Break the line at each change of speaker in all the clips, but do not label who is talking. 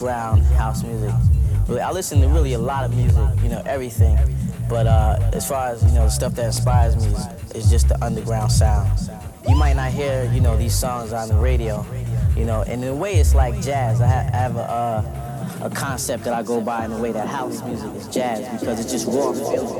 underground house music. I listen to really a lot of music, you know, everything. But uh, as far as you know, the stuff that inspires me is, is just the underground sound. You might not hear, you know, these songs on the radio, you know. And in a way, it's like jazz. I, ha- I have a, uh, a concept that I go by in the way that house music is jazz because it's just raw feeling.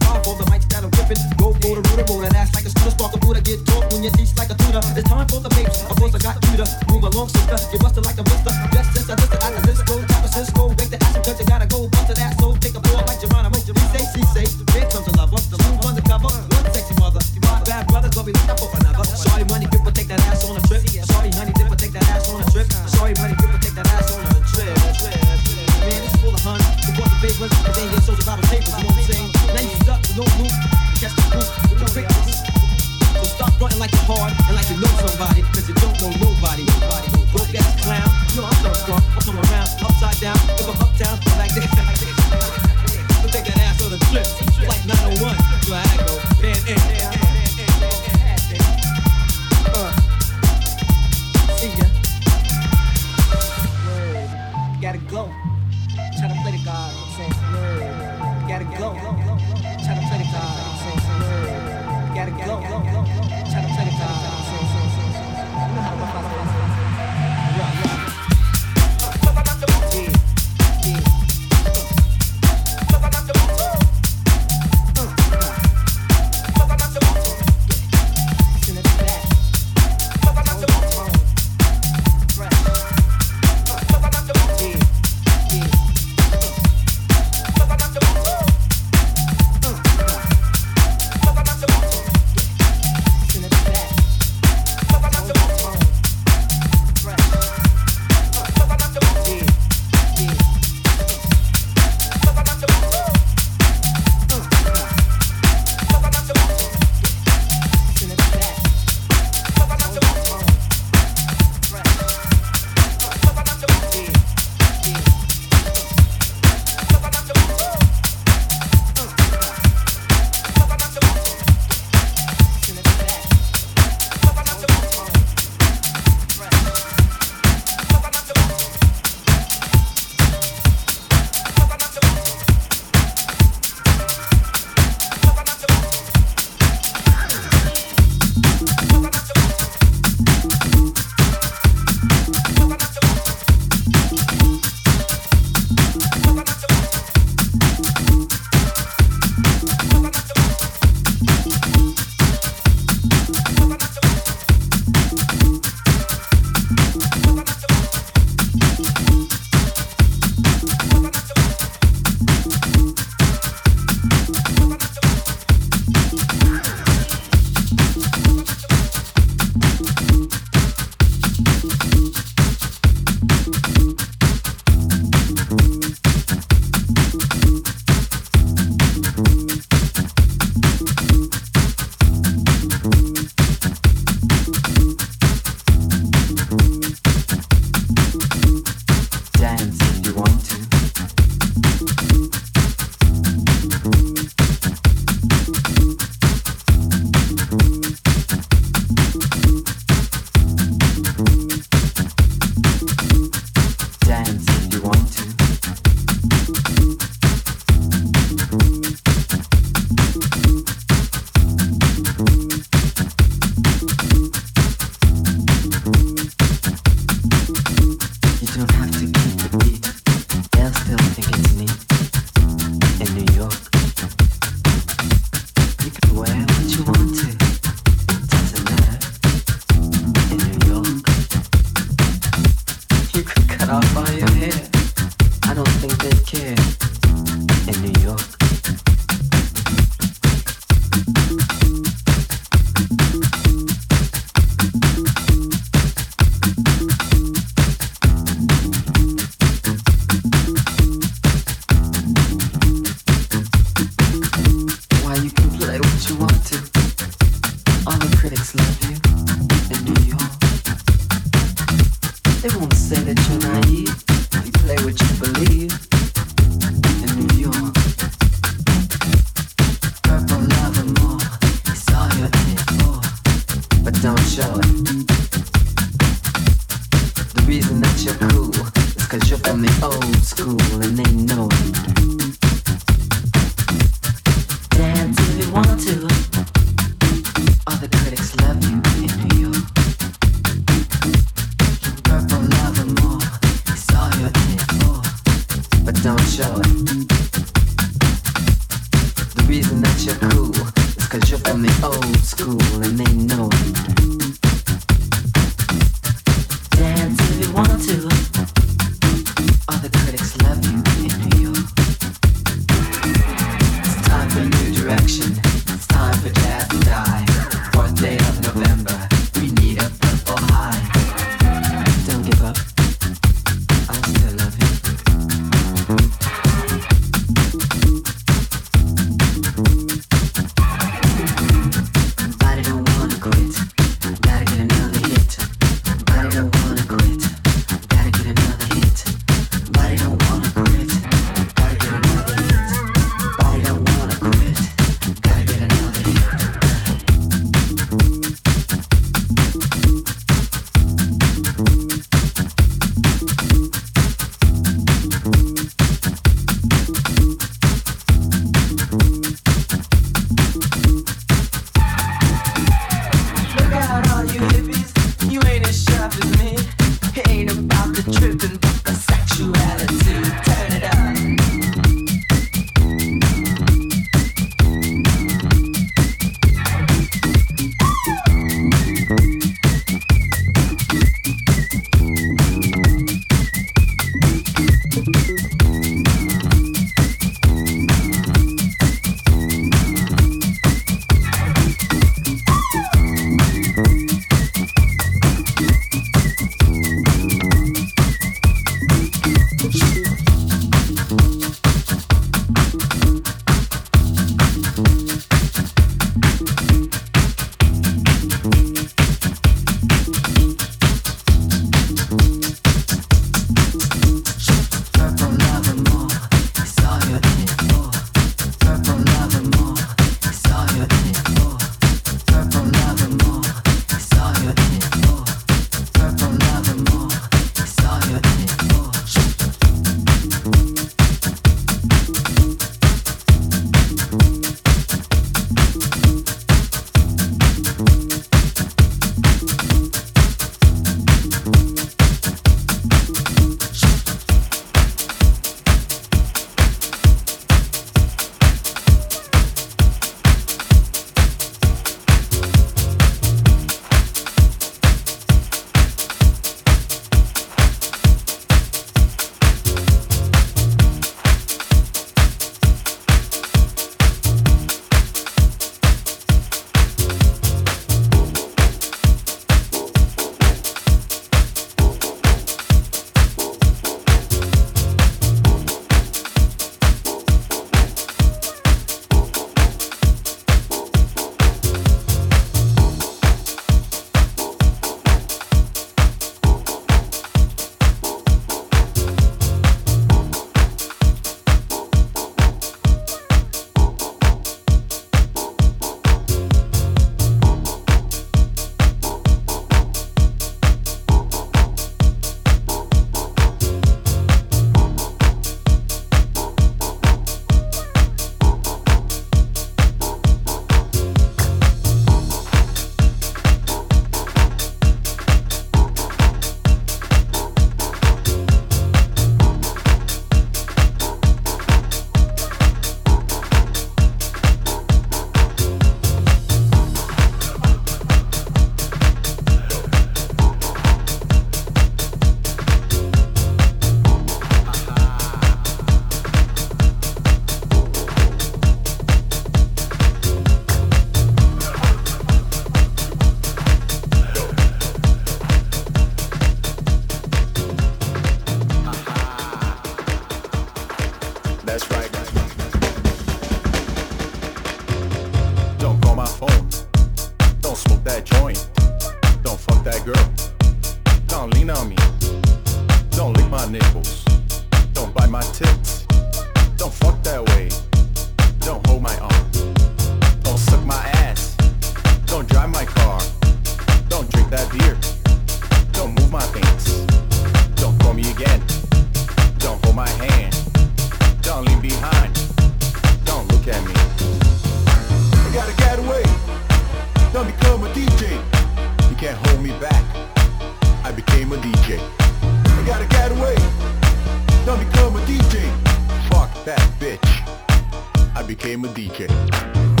became a DJ. Fuck that bitch. I became a DJ.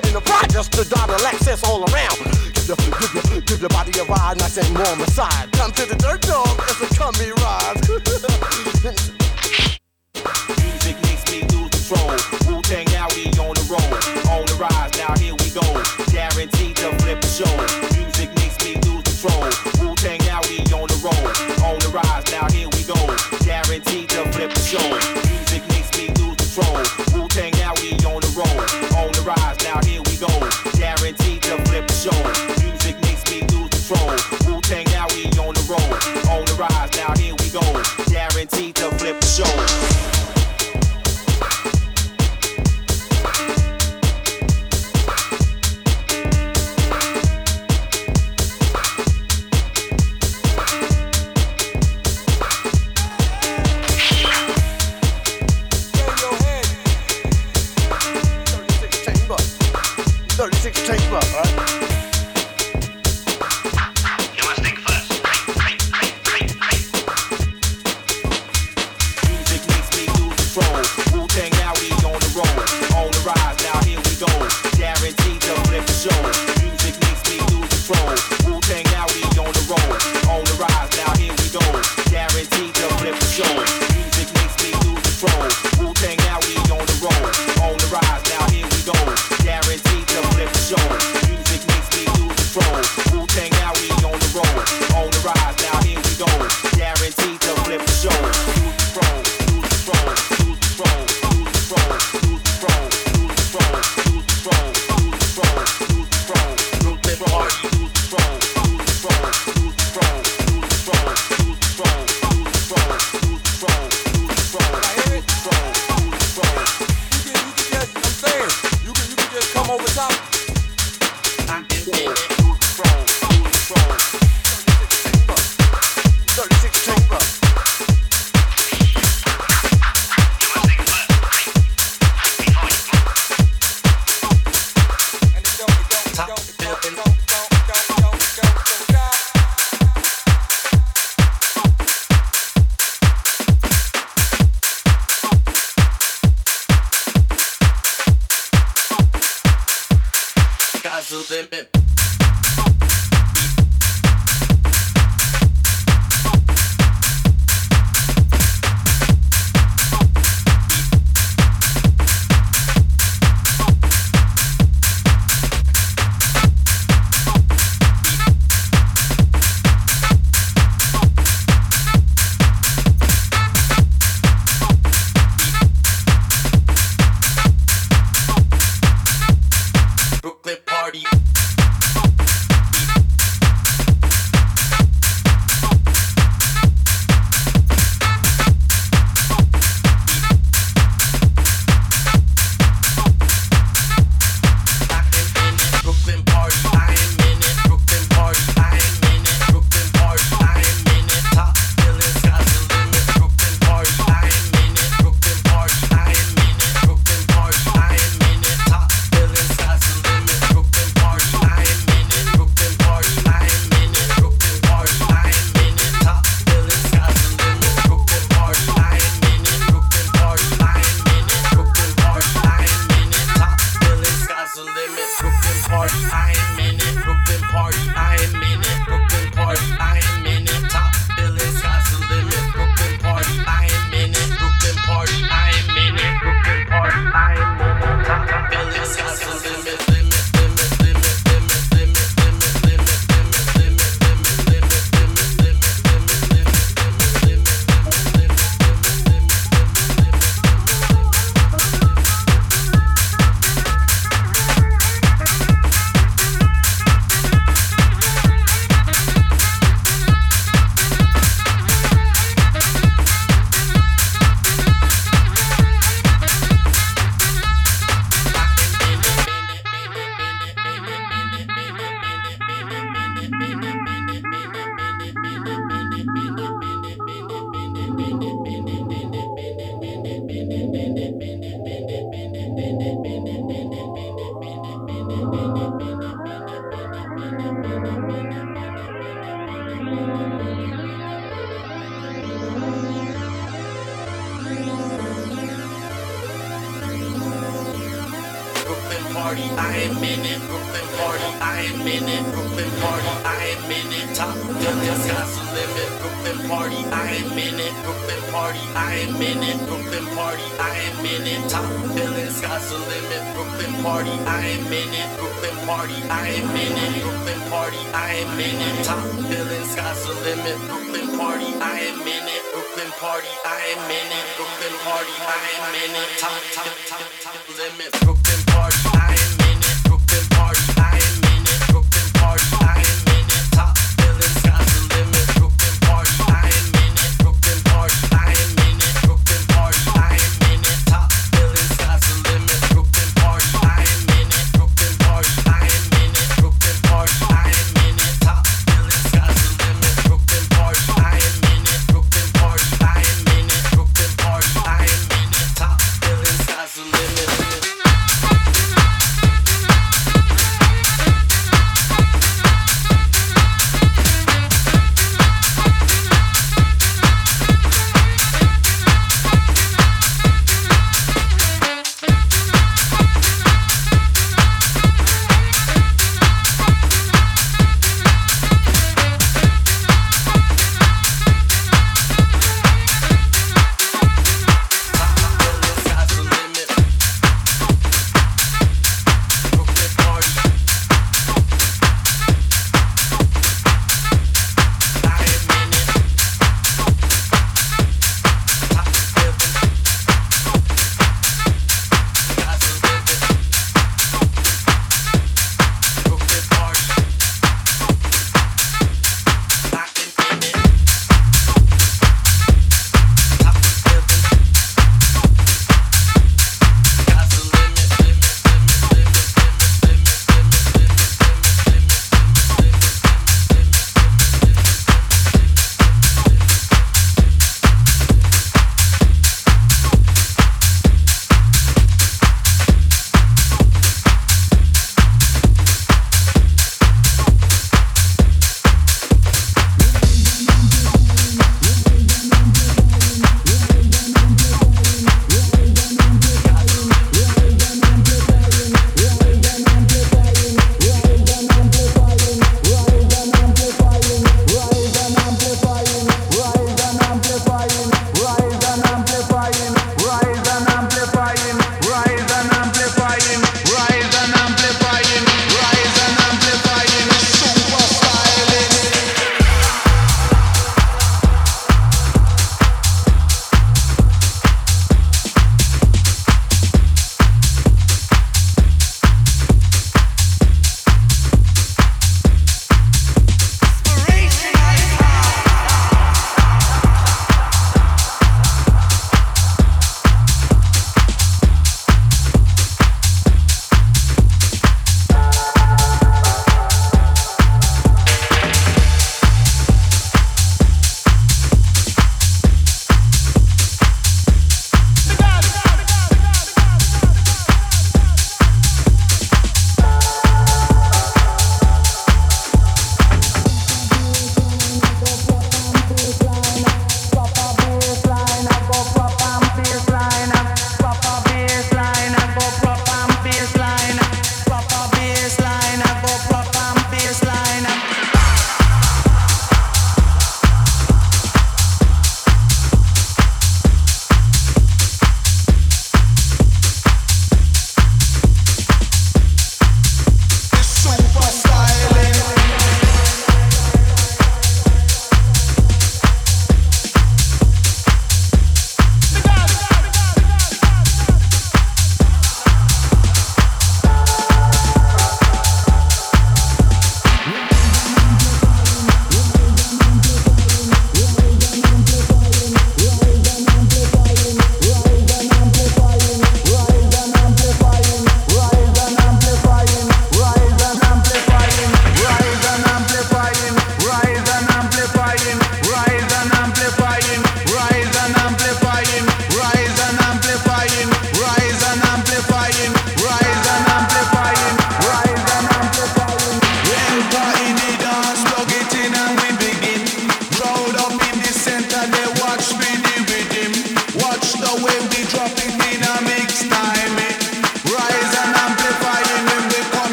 power in the progress to
dot access all around. Give your, give your, give your body a ride, nice and warm inside. Come to the dirt dog, it's a comfy ride.
Music makes me lose control.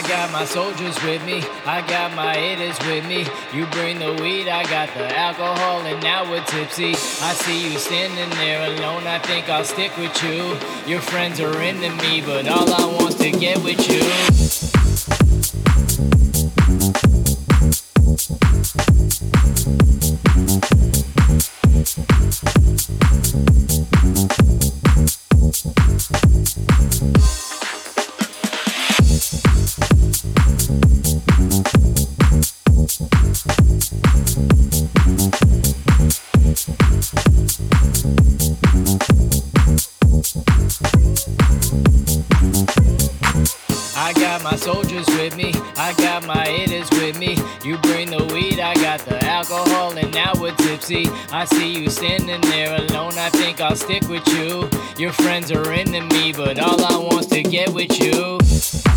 I
got
my soldiers with me, I got my haters with me. You bring the weed, I got the alcohol, and now we're tipsy. I see you standing there alone, I think I'll stick with you. Your friends are into me, but all I want's to get with you. We're. I see you standing there alone, I think I'll stick with you. Your friends are into me, but all I want's to get with you.